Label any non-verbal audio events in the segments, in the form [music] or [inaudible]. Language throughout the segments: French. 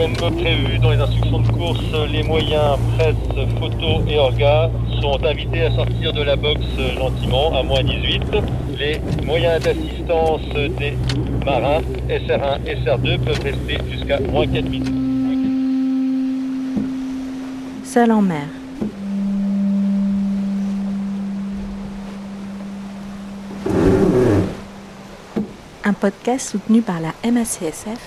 Comme prévu dans les instructions de course, les moyens presse, photo et orga sont invités à sortir de la boxe gentiment à moins 18. Les moyens d'assistance des marins SR1 et SR2 peuvent rester jusqu'à moins 4 minutes. Seul en mer. Un podcast soutenu par la MACSF,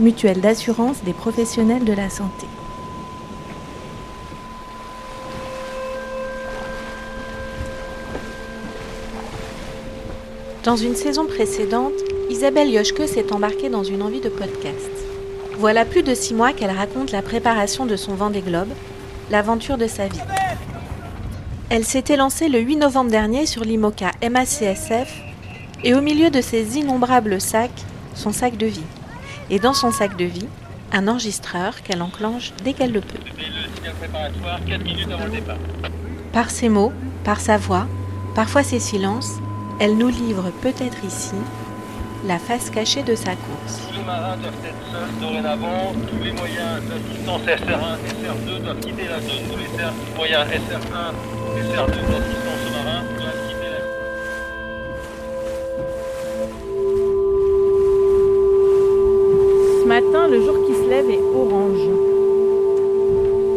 mutuelle d'assurance des professionnels de la santé. Dans une saison précédente, Isabelle Yoshke s'est embarquée dans une envie de podcast. Voilà plus de six mois qu'elle raconte la préparation de son Vendée Globe, l'aventure de sa vie. Elle s'était lancée le 8 novembre dernier sur l'IMOCA MACSF et au milieu de ses innombrables sacs, son sac de vie. Et dans son sac de vie, un enregistreur qu'elle enclenche dès qu'elle le peut. Par ses mots, par sa voix, parfois ses silences, elle nous livre peut-être ici la face cachée de sa course. Tous les marins doivent être seuls dorénavant. Tous les moyens d'assistance SR1 et SR2 doivent quitter la zone. Tous les moyens SR1 et SR2 d'assistance le jour qui se lève est orange.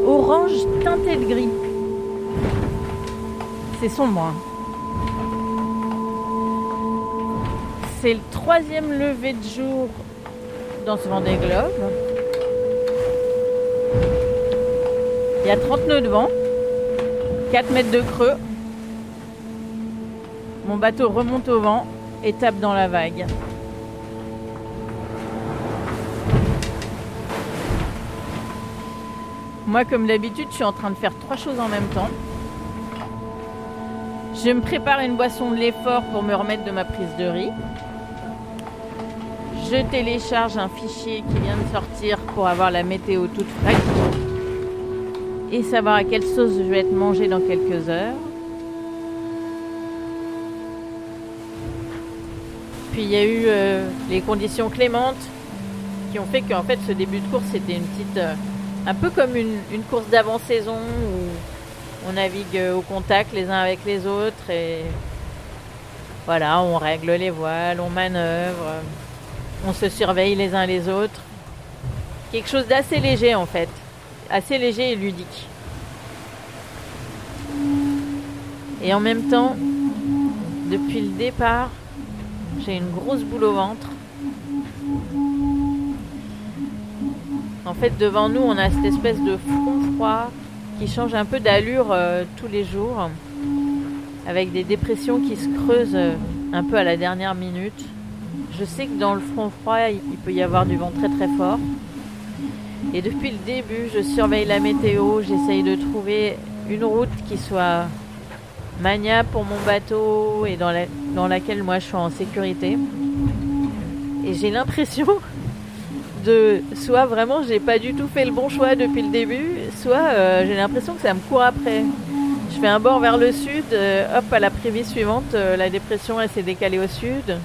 Orange teinté de gris. C'est sombre. hein. C'est le troisième lever de jour dans ce Vendée Globe. Il y a 30 nœuds de vent, 4 mètres de creux. Mon bateau remonte au vent et tape dans la vague. Moi, comme d'habitude, je suis en train de faire trois choses en même temps. Je me prépare une boisson de l'effort pour me remettre de ma prise de riz. Je télécharge un fichier qui vient de sortir pour avoir la météo toute fraîche et savoir à quelle sauce je vais être mangé dans quelques heures. Puis il y a eu euh, les conditions clémentes qui ont fait qu'en fait ce début de course c'était une petite euh, un peu comme une, course d'avant-saison où on navigue au contact les uns avec les autres et voilà, on règle les voiles, on manœuvre, on se surveille les uns les autres. Quelque chose d'assez léger en fait, assez léger et ludique. Et en même temps, depuis le départ, j'ai une grosse boule au ventre. En fait, devant nous, on a cette espèce de front froid qui change un peu d'allure euh, tous les jours, avec des dépressions qui se creusent euh, un peu à la dernière minute. Je sais que dans le front froid, il il peut y avoir du vent très très fort. Et depuis le début, je surveille la météo, j'essaye de trouver une route qui soit maniable pour mon bateau et dans, la- dans laquelle moi je suis en sécurité. Et j'ai l'impression de soit vraiment j'ai pas du tout fait le bon choix depuis le début, soit euh, j'ai l'impression que ça me court après. Je fais un bord vers le sud, euh, hop à la prévie suivante, euh, la dépression elle s'est décalée au sud.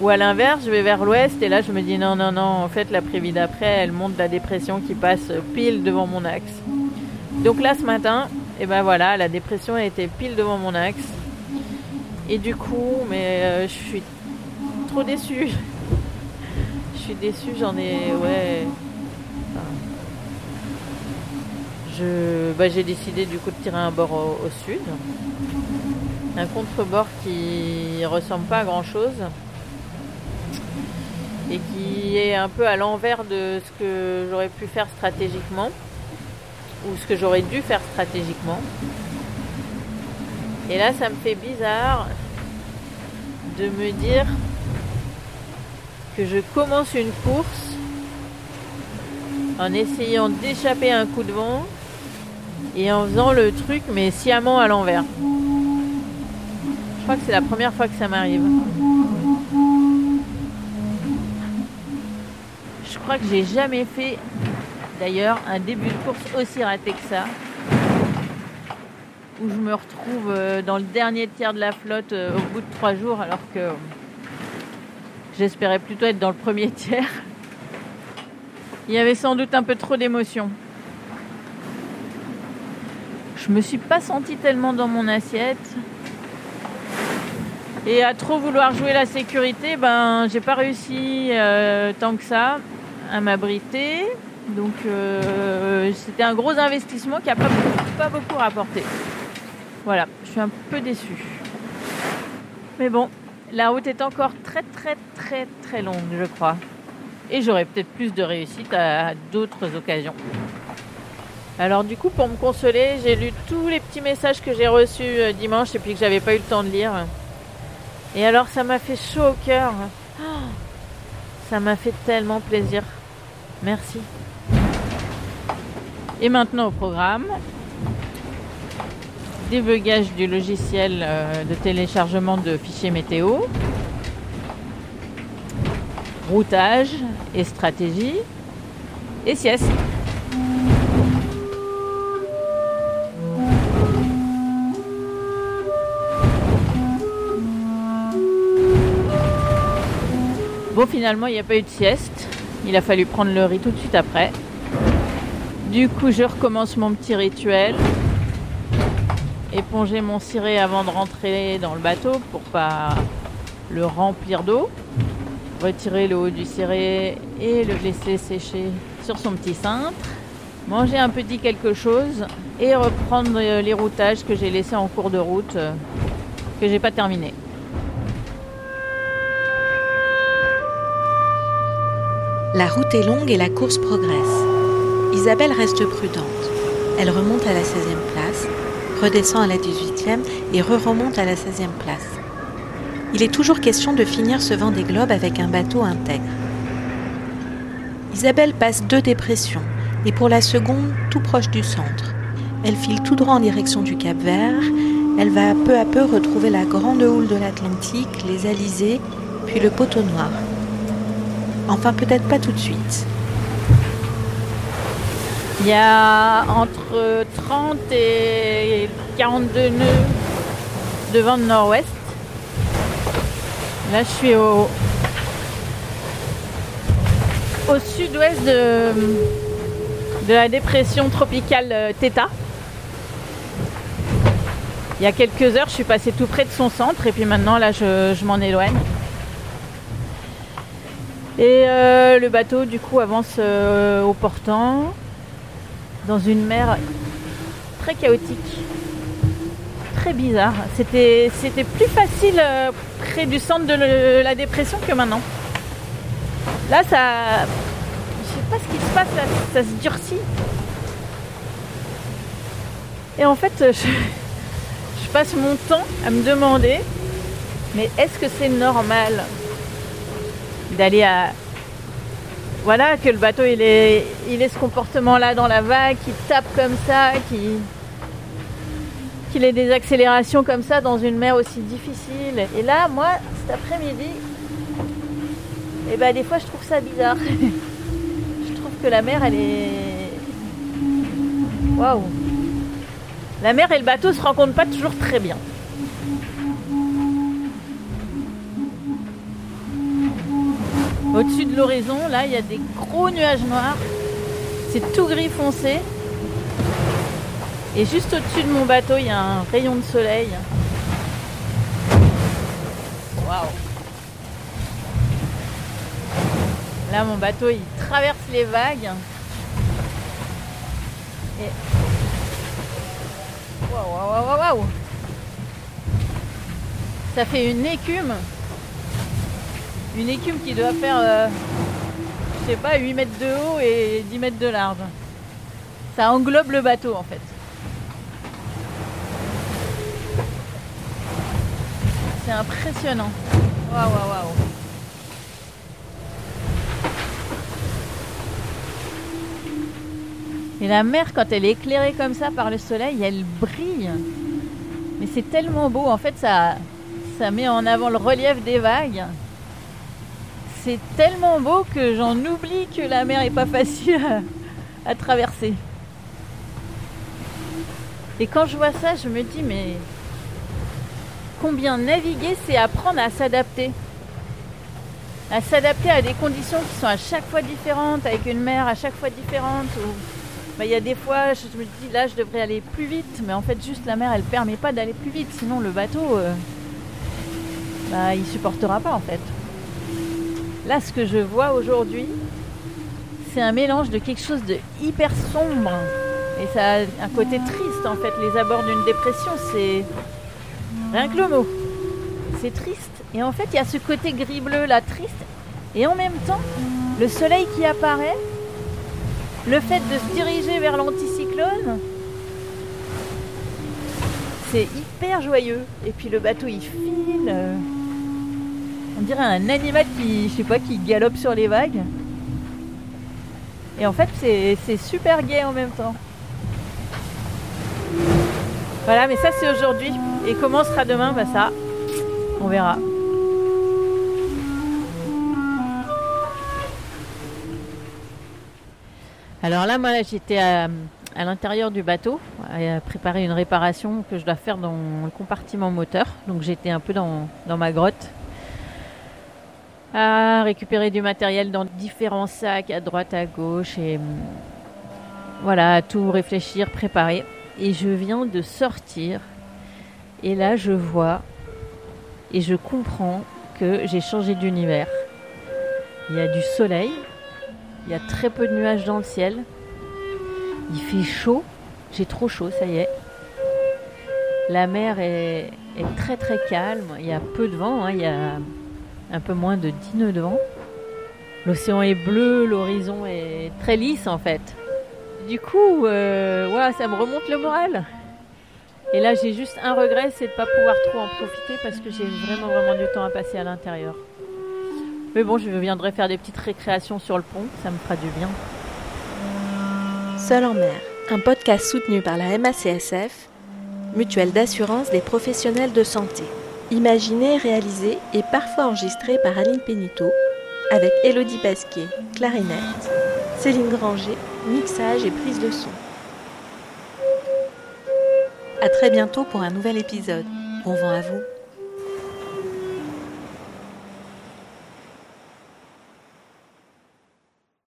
Ou à l'inverse, je vais vers l'ouest et là je me dis non non non, en fait la prévie d'après elle monte la dépression qui passe pile devant mon axe. Donc là ce matin, et ben voilà, la dépression a été pile devant mon axe. Et du coup, mais je suis trop déçue. Suis déçue, j'en ai. Ouais. Je, bah, j'ai décidé du coup de tirer un bord au, au sud. Un contrebord qui ressemble pas à grand chose. Et qui est un peu à l'envers de ce que j'aurais pu faire stratégiquement. Ou ce que j'aurais dû faire stratégiquement. Et là, ça me fait bizarre de me dire que je commence une course en essayant d'échapper à un coup de vent et en faisant le truc mais sciemment à l'envers. Je crois que c'est la première fois que ça m'arrive. Je crois que j'ai jamais fait d'ailleurs un début de course aussi raté que ça. Où je me retrouve euh, dans le dernier tiers de la flotte euh, au bout de trois jours alors que J'espérais plutôt être dans le premier [laughs] tiers. Il y avait sans doute un peu trop d'émotion. Je me suis pas sentie tellement dans mon assiette. Et à trop vouloir jouer la sécurité, ben j'ai pas réussi euh, tant que ça à m'abriter. Donc euh, c'était un gros investissement qui a pas, pas beaucoup rapporté. Voilà, je suis un peu déçue. Mais bon, la route est encore très très très très longue, je crois. Et j'aurai peut-être plus de réussite à d'autres occasions. Alors du coup, pour me consoler, j'ai lu tous les petits messages que j'ai reçus euh, dimanche et puis que j'avais pas eu le temps de lire. Et alors ça m'a fait chaud au cœur. Oh, ça m'a fait tellement plaisir. Merci. Et maintenant au programme. Débugage du logiciel euh, de téléchargement de fichiers météo. Routage et stratégie. Et sieste. Bon, finalement, il n'y a pas eu de sieste. Il a fallu prendre le riz tout de suite après. Du coup, je recommence mon petit rituel. Éponger mon ciré avant de rentrer dans le bateau pour pas le remplir d'eau. Retirer le haut du ciré et le laisser sécher sur son petit cintre. Manger un petit quelque chose et reprendre les routages que j'ai laissés en cours de route que j'ai pas terminé. La route est longue et la course progresse. Isabelle reste prudente. Elle remonte à la 16e place, redescend à la 18e et re-remonte à la 16e place. Il est toujours question de finir ce vent des globes avec un bateau intègre. Isabelle passe deux dépressions et pour la seconde tout proche du centre. Elle file tout droit en direction du Cap Vert. Elle va peu à peu retrouver la grande houle de l'Atlantique, les alizés, puis le poteau noir. Enfin, peut-être pas tout de suite. Il y a entre 30 et 42 nœuds de vent de nord-ouest. Là, je suis au, au sud-ouest de, la dépression tropicale euh, Theta. Il y a quelques heures, je suis passée tout près de son centre et puis maintenant, là, je, je m'en éloigne. Et euh, le bateau, du coup, avance euh, au portant, dans une mer très chaotique, très bizarre. C'était, c'était plus facile euh, près du centre de la dépression que maintenant. Là, ça. Je sais pas ce qui se passe, là, ça se durcit. Et en fait, je passe mon temps à me demander, mais est-ce que c'est normal d'aller à voilà que le bateau il est il ce comportement là dans la vague qui tape comme ça qui qu'il ait des accélérations comme ça dans une mer aussi difficile. Et là moi cet après-midi et ben des fois je trouve ça bizarre. [laughs] Je trouve que la mer elle est waouh. La mer et le bateau se rencontrent pas toujours très bien Au-dessus de l'horizon, là, il y a des gros nuages noirs. C'est tout gris foncé. Et juste au-dessus de mon bateau, il y a un rayon de soleil. Waouh Là, mon bateau, il traverse les vagues. Et... Waouh, waouh, waouh, waouh Ça fait une écume une écume qui doit faire, euh, je sais pas, 8 mètres de haut et 10 mètres de large. Ça englobe le bateau en fait. C'est impressionnant. Waouh, waouh, waouh. Et la mer, quand elle est éclairée comme ça par le soleil, elle brille. Mais c'est tellement beau. En fait, ça, ça met en avant le relief des vagues c'est tellement beau que j'en oublie que la mer est pas facile à, traverser. Et quand je vois ça, je me dis mais combien naviguer, c'est apprendre à s'adapter. à s'adapter à des conditions qui sont à chaque fois différentes, avec une mer à chaque fois différente. Bah, il y a des fois, je me dis là, je devrais aller plus vite, mais en fait, juste la mer, elle permet pas d'aller plus vite, sinon le bateau, euh, bah, il supportera pas en fait. Là, ce que je vois aujourd'hui, c'est un mélange de quelque chose de hyper sombre et ça a un côté triste en fait. Les abords d'une dépression, c'est rien que le mot. C'est triste. Et en fait, il y a ce côté gris-bleu là, triste. Et en même temps, le soleil qui apparaît, le fait de se diriger vers l'anticyclone, c'est hyper joyeux. Et puis le bateau il file. On dirait un animal qui, je qui galope sur les vagues. Et en fait, c'est super gai en même temps. Voilà, mais ça c'est aujourd'hui. Et comment sera demain? Bah ça, on verra. Alors là, moi, j'étais à, l'intérieur du bateau, à préparer une réparation que je dois faire dans le compartiment moteur. Donc j'étais un peu dans ma grotte à récupérer du matériel dans différents sacs à droite, à gauche et voilà, tout réfléchir, préparer. Et je viens de sortir et là je vois et je comprends que j'ai changé d'univers. Il y a du soleil, il y a très peu de nuages dans le ciel, il fait chaud, j'ai trop chaud, ça y est. La mer est, très très calme, il y a peu de vent, hein. il y a un peu moins de 10 nœuds de vent. L'océan est bleu, l'horizon est très lisse en fait. Du coup, euh, ça me remonte le moral. Et là, j'ai juste un regret, c'est de ne pas pouvoir trop en profiter parce que j'ai vraiment vraiment du temps à passer à l'intérieur. Mais bon, je viendrai faire des petites récréations sur le pont, ça me fera du bien. Seul en mer, un podcast soutenu par la MACSF, mutuelle d'assurance des professionnels de santé. Imaginé, réalisé et parfois enregistré par Aline Pénito, avec Elodie Pasquier, clarinette, Céline Granger, mixage et prise de son. A très bientôt pour un nouvel épisode. Bon vent à vous.